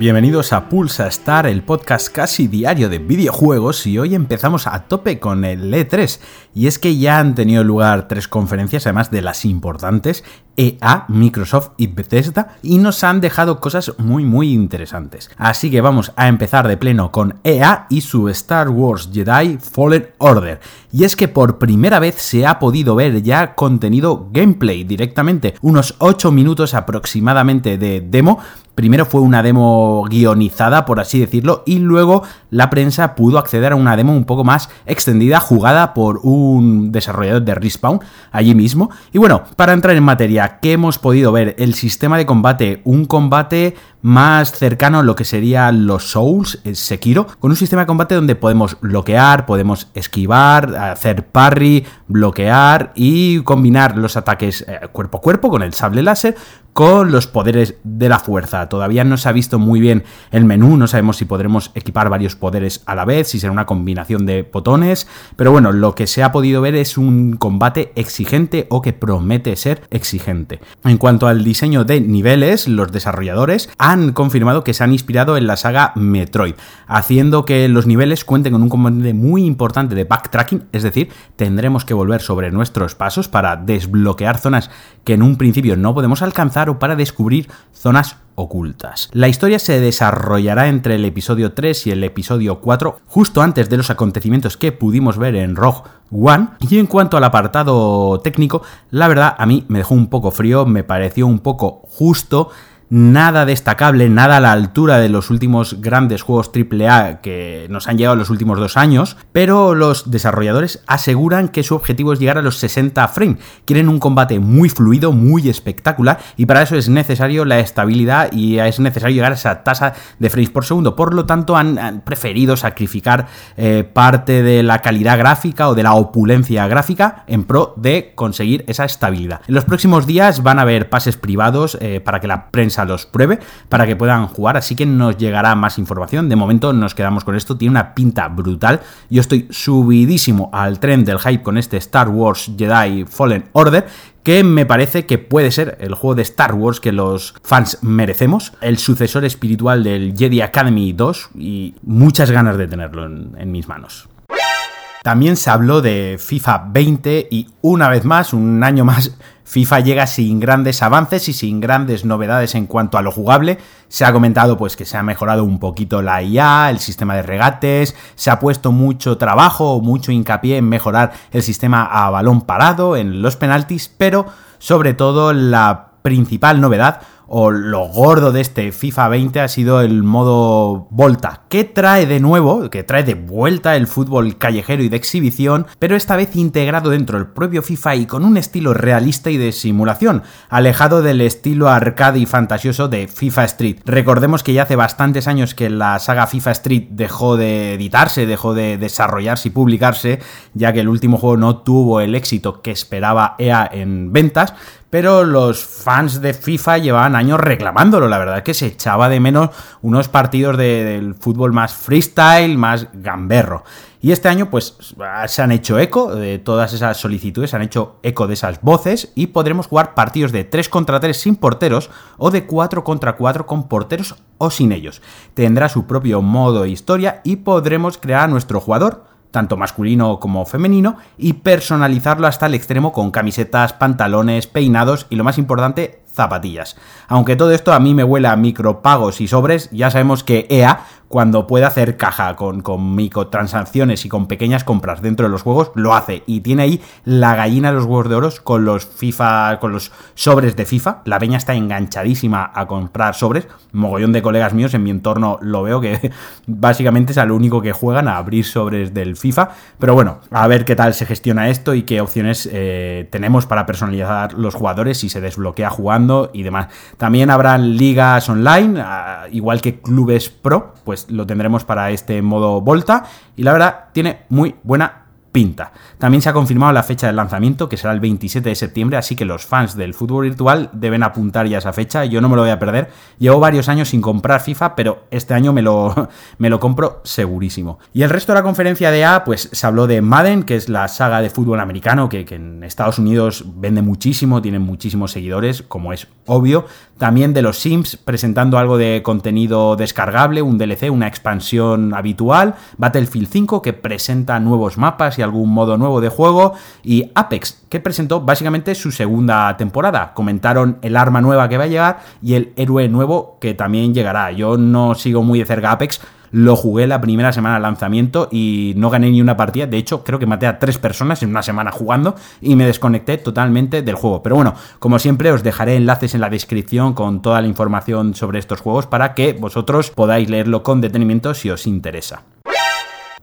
Bienvenidos a Pulsa Star, el podcast casi diario de videojuegos y hoy empezamos a tope con el E3 y es que ya han tenido lugar tres conferencias además de las importantes EA, Microsoft y Bethesda y nos han dejado cosas muy muy interesantes. Así que vamos a empezar de pleno con EA y su Star Wars Jedi Fallen Order. Y es que por primera vez se ha podido ver ya contenido gameplay directamente, unos 8 minutos aproximadamente de demo Primero fue una demo guionizada, por así decirlo, y luego la prensa pudo acceder a una demo un poco más extendida, jugada por un desarrollador de Respawn allí mismo. Y bueno, para entrar en materia, ¿qué hemos podido ver? El sistema de combate, un combate más cercano a lo que serían los Souls, el Sekiro, con un sistema de combate donde podemos bloquear, podemos esquivar, hacer parry, bloquear y combinar los ataques eh, cuerpo a cuerpo con el sable láser con los poderes de la fuerza. Todavía no se ha visto muy bien el menú, no sabemos si podremos equipar varios poderes a la vez, si será una combinación de botones, pero bueno, lo que se ha podido ver es un combate exigente o que promete ser exigente. En cuanto al diseño de niveles, los desarrolladores han confirmado que se han inspirado en la saga Metroid, haciendo que los niveles cuenten con un componente muy importante de backtracking, es decir, tendremos que volver sobre nuestros pasos para desbloquear zonas que en un principio no podemos alcanzar o para descubrir zonas ocultas. La historia se desarrollará entre el episodio 3 y el episodio 4, justo antes de los acontecimientos que pudimos ver en Rogue One. Y en cuanto al apartado técnico, la verdad a mí me dejó un poco frío, me pareció un poco justo nada destacable, nada a la altura de los últimos grandes juegos AAA que nos han llegado en los últimos dos años, pero los desarrolladores aseguran que su objetivo es llegar a los 60 frames. Quieren un combate muy fluido, muy espectacular, y para eso es necesario la estabilidad y es necesario llegar a esa tasa de frames por segundo. Por lo tanto, han, preferido sacrificar eh, parte de la calidad gráfica o de la opulencia gráfica en pro de conseguir esa estabilidad. En los próximos días van a haber pases privados eh, para que la prensa los pruebe para que puedan jugar, así que nos llegará más información. De momento nos quedamos con esto, tiene una pinta brutal. Yo estoy subidísimo al tren del hype con este Star Wars Jedi Fallen Order que me parece que puede ser el juego de Star Wars que los fans merecemos, el sucesor espiritual del Jedi Academy 2 y muchas ganas de tenerlo en, mis manos. También se habló de FIFA 20 y una vez más, un año más, FIFA llega sin grandes avances y sin grandes novedades en cuanto a lo jugable. Se ha comentado pues que se ha mejorado un poquito la IA, el sistema de regates, se ha puesto mucho trabajo, mucho hincapié en mejorar el sistema a balón parado, en los penaltis, pero sobre todo la principal novedad o lo gordo de este FIFA 20 ha sido el modo Volta, que trae de nuevo, que trae de vuelta el fútbol callejero y de exhibición, pero esta vez integrado dentro del propio FIFA y con un estilo realista y de simulación, alejado del estilo arcade y fantasioso de FIFA Street. Recordemos que ya hace bastantes años que la saga FIFA Street dejó de editarse, dejó de desarrollarse y publicarse, ya que el último juego no tuvo el éxito que esperaba EA en ventas, pero los fans de FIFA llevaban años reclamándolo. La verdad es que se echaba de menos unos partidos del fútbol más freestyle, más gamberro. Y este año, pues, se han hecho eco de todas esas solicitudes, se han hecho eco de esas voces y podremos jugar partidos de 3 contra 3 sin porteros o de 4 contra 4 con porteros o sin ellos. Tendrá su propio modo de historia y podremos crear a nuestro jugador tanto masculino como femenino, y personalizarlo hasta el extremo con camisetas, pantalones, peinados y lo más importante, zapatillas. Aunque todo esto a mí me huele a micropagos y sobres, ya sabemos que EA cuando puede hacer caja con, con y con pequeñas compras dentro de los juegos, lo hace. Y tiene ahí la gallina de los huevos de oro con los FIFA, con los sobres de FIFA. La peña está enganchadísima a comprar sobres. Mogollón de colegas míos en mi entorno lo veo que básicamente es a lo único que juegan a abrir sobres del FIFA. Pero bueno, a ver qué tal se gestiona esto y qué opciones eh, tenemos para personalizar los jugadores si se desbloquea jugando y demás. También habrán ligas online, igual que clubes pro, pues lo tendremos para este modo Volta y la verdad tiene muy buena pinta. También se ha confirmado la fecha del lanzamiento, que será el 27 de septiembre, así que los fans del fútbol virtual deben apuntar ya esa fecha, yo no me lo voy a perder. Llevo varios años sin comprar FIFA, pero este año me lo, me lo compro segurísimo. Y el resto de la conferencia de A, pues se habló de Madden, que es la saga de fútbol americano, que, que en Estados Unidos vende muchísimo, tiene muchísimos seguidores, como es obvio. También de los Sims presentando algo de contenido descargable, un DLC, una expansión habitual. Battlefield 5 que presenta nuevos mapas y algún modo nuevo de juego. Y Apex que presentó básicamente su segunda temporada. Comentaron el arma nueva que va a llegar y el héroe nuevo que también llegará. Yo no sigo muy de cerca Apex lo jugué la primera semana de lanzamiento y no gané ni una partida. De hecho, creo que maté a tres personas en una semana jugando y me desconecté totalmente del juego. Pero bueno, como siempre, os dejaré enlaces en la descripción con toda la información sobre estos juegos para que vosotros podáis leerlo con detenimiento si os interesa.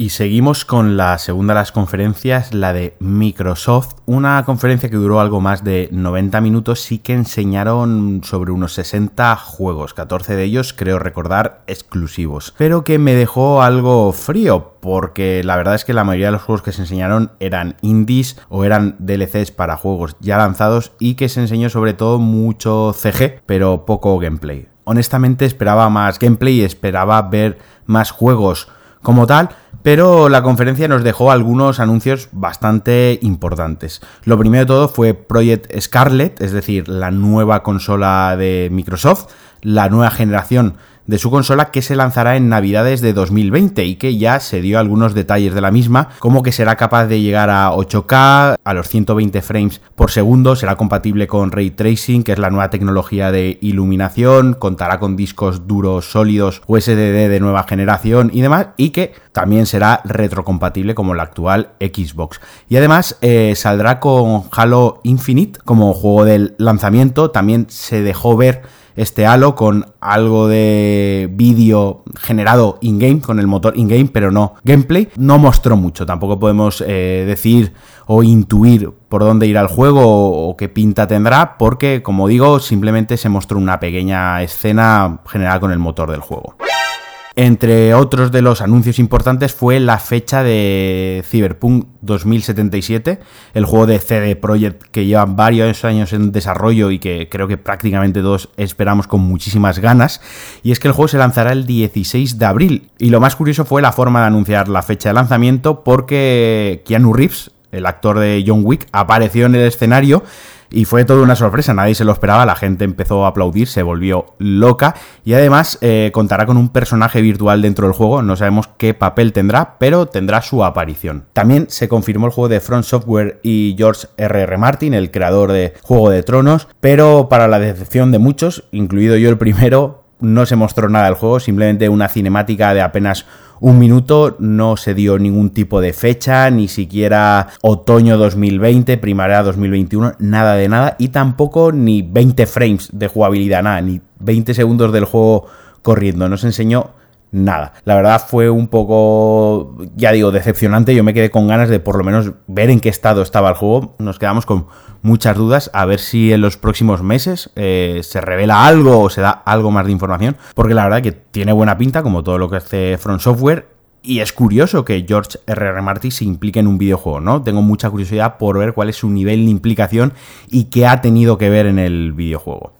Y seguimos con la segunda de las conferencias, la de Microsoft, una conferencia que duró algo más de 90 minutos y que enseñaron sobre unos 60 juegos, 14 de ellos creo recordar exclusivos, pero que me dejó algo frío porque la verdad es que la mayoría de los juegos que se enseñaron eran indies o eran DLCs para juegos ya lanzados y que se enseñó sobre todo mucho CG, pero poco gameplay. Honestamente esperaba más gameplay y esperaba ver más juegos como tal, pero la conferencia nos dejó algunos anuncios bastante importantes. Lo primero de todo fue Project Scarlet, es decir, la nueva consola de Microsoft, la nueva generación de su consola que se lanzará en Navidades de 2020 y que ya se dio algunos detalles de la misma, como que será capaz de llegar a 8K, a los 120 frames por segundo, será compatible con Ray Tracing, que es la nueva tecnología de iluminación, contará con discos duros sólidos USDD de nueva generación y demás, y que también será retrocompatible como la actual Xbox. Y además eh, saldrá con Halo Infinite como juego del lanzamiento, también se dejó ver este Halo con algo de vídeo generado in-game, con el motor in-game, pero no gameplay. No mostró mucho, tampoco podemos eh, decir o intuir por dónde irá el juego o, o qué pinta tendrá, porque como digo, simplemente se mostró una pequeña escena generada con el motor del juego. Entre otros de los anuncios importantes fue la fecha de Cyberpunk 2077, el juego de CD Projekt que lleva varios años en desarrollo y que creo que prácticamente todos esperamos con muchísimas ganas. Y es que el juego se lanzará el 16 de abril. Y lo más curioso fue la forma de anunciar la fecha de lanzamiento porque Keanu Reeves, el actor de John Wick, apareció en el escenario y fue toda una sorpresa, nadie se lo esperaba, la gente empezó a aplaudir, se volvió loca y además eh, contará con un personaje virtual dentro del juego, no sabemos qué papel tendrá, pero tendrá su aparición. También se confirmó el juego de Front Software y George R.R. Martin, el creador de Juego de Tronos, pero para la decepción de muchos, incluido yo el primero, no se mostró nada del juego, simplemente una cinemática de apenas un minuto, no se dio ningún tipo de fecha, ni siquiera otoño 2020, primavera 2021, nada de nada, y tampoco ni 20 frames de jugabilidad, nada, ni 20 segundos del juego corriendo, no se enseñó nada. La verdad fue un poco, ya digo, decepcionante. Yo me quedé con ganas de por lo menos ver en qué estado estaba el juego. Nos quedamos con muchas dudas a ver si en los próximos meses eh, se revela algo o se da algo más de información. Porque la verdad que tiene buena pinta, como todo lo que hace Front Software. Y es curioso que George R.R. Martin se implique en un videojuego, ¿no? Tengo mucha curiosidad por ver cuál es su nivel de implicación y qué ha tenido que ver en el videojuego.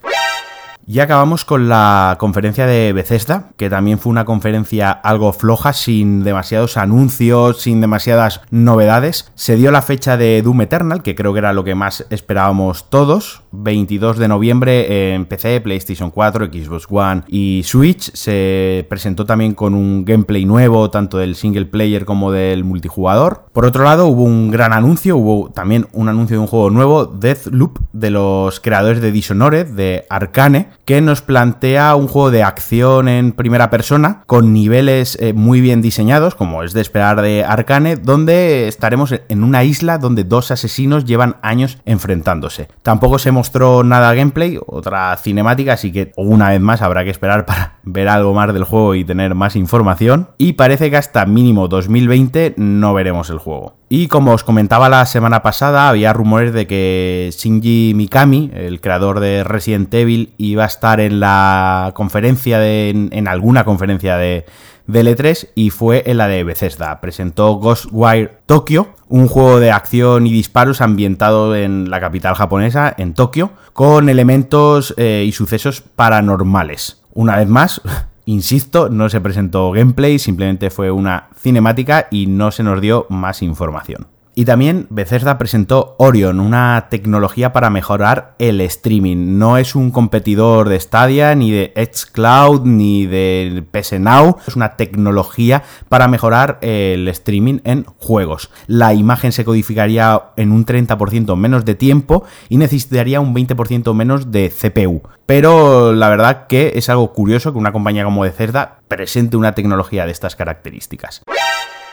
Y acabamos con la conferencia de Bethesda, que también fue una conferencia algo floja, sin demasiados anuncios, sin demasiadas novedades. Se dio la fecha de Doom Eternal, que creo que era lo que más esperábamos todos. 22 de noviembre en PC, PlayStation 4, Xbox One y Switch. Se presentó también con un gameplay nuevo, tanto del single player como del multijugador. Por otro lado, hubo un gran anuncio, hubo también un anuncio de un juego nuevo, Deathloop, de los creadores de Dishonored, de Arcane, que nos plantea un juego de acción en primera persona con niveles eh, muy bien diseñados, como es de esperar de Arcane, donde estaremos en una isla donde dos asesinos llevan años enfrentándose. Tampoco se mostró nada gameplay, otra cinemática, así que una vez más habrá que esperar para ver algo más del juego y tener más información. Y parece que hasta mínimo 2020 no veremos el juego. Y como os comentaba la semana pasada, había rumores de que Shinji Mikami, el creador de Resident Evil, iba a estar en la conferencia, de, en, alguna conferencia de, de L3 y fue en la de Bethesda. Presentó Ghostwire Tokyo, un juego de acción y disparos ambientado en la capital japonesa, en Tokio, con elementos eh, y sucesos paranormales. Una vez más, Insisto, no se presentó gameplay, simplemente fue una cinemática y no se nos dio más información. Y también Bethesda presentó Orion, una tecnología para mejorar el streaming. No es un competidor de Stadia, ni de Xcloud, ni de PS Now. Es una tecnología para mejorar el streaming en juegos. La imagen se codificaría en un 30% menos de tiempo y necesitaría un 20% menos de CPU. Pero la verdad que es algo curioso que una compañía como Bethesda presente una tecnología de estas características.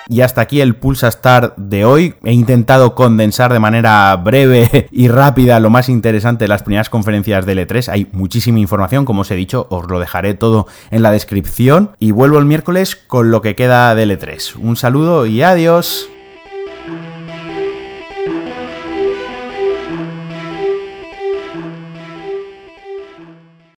Y hasta aquí el Pulsa Star de hoy. He intentado condensar de manera breve y rápida lo más interesante de las primeras conferencias de L3. Hay muchísima información, como os he dicho, os lo dejaré todo en la descripción. Y vuelvo el miércoles con lo que queda de L3. Un saludo y adiós.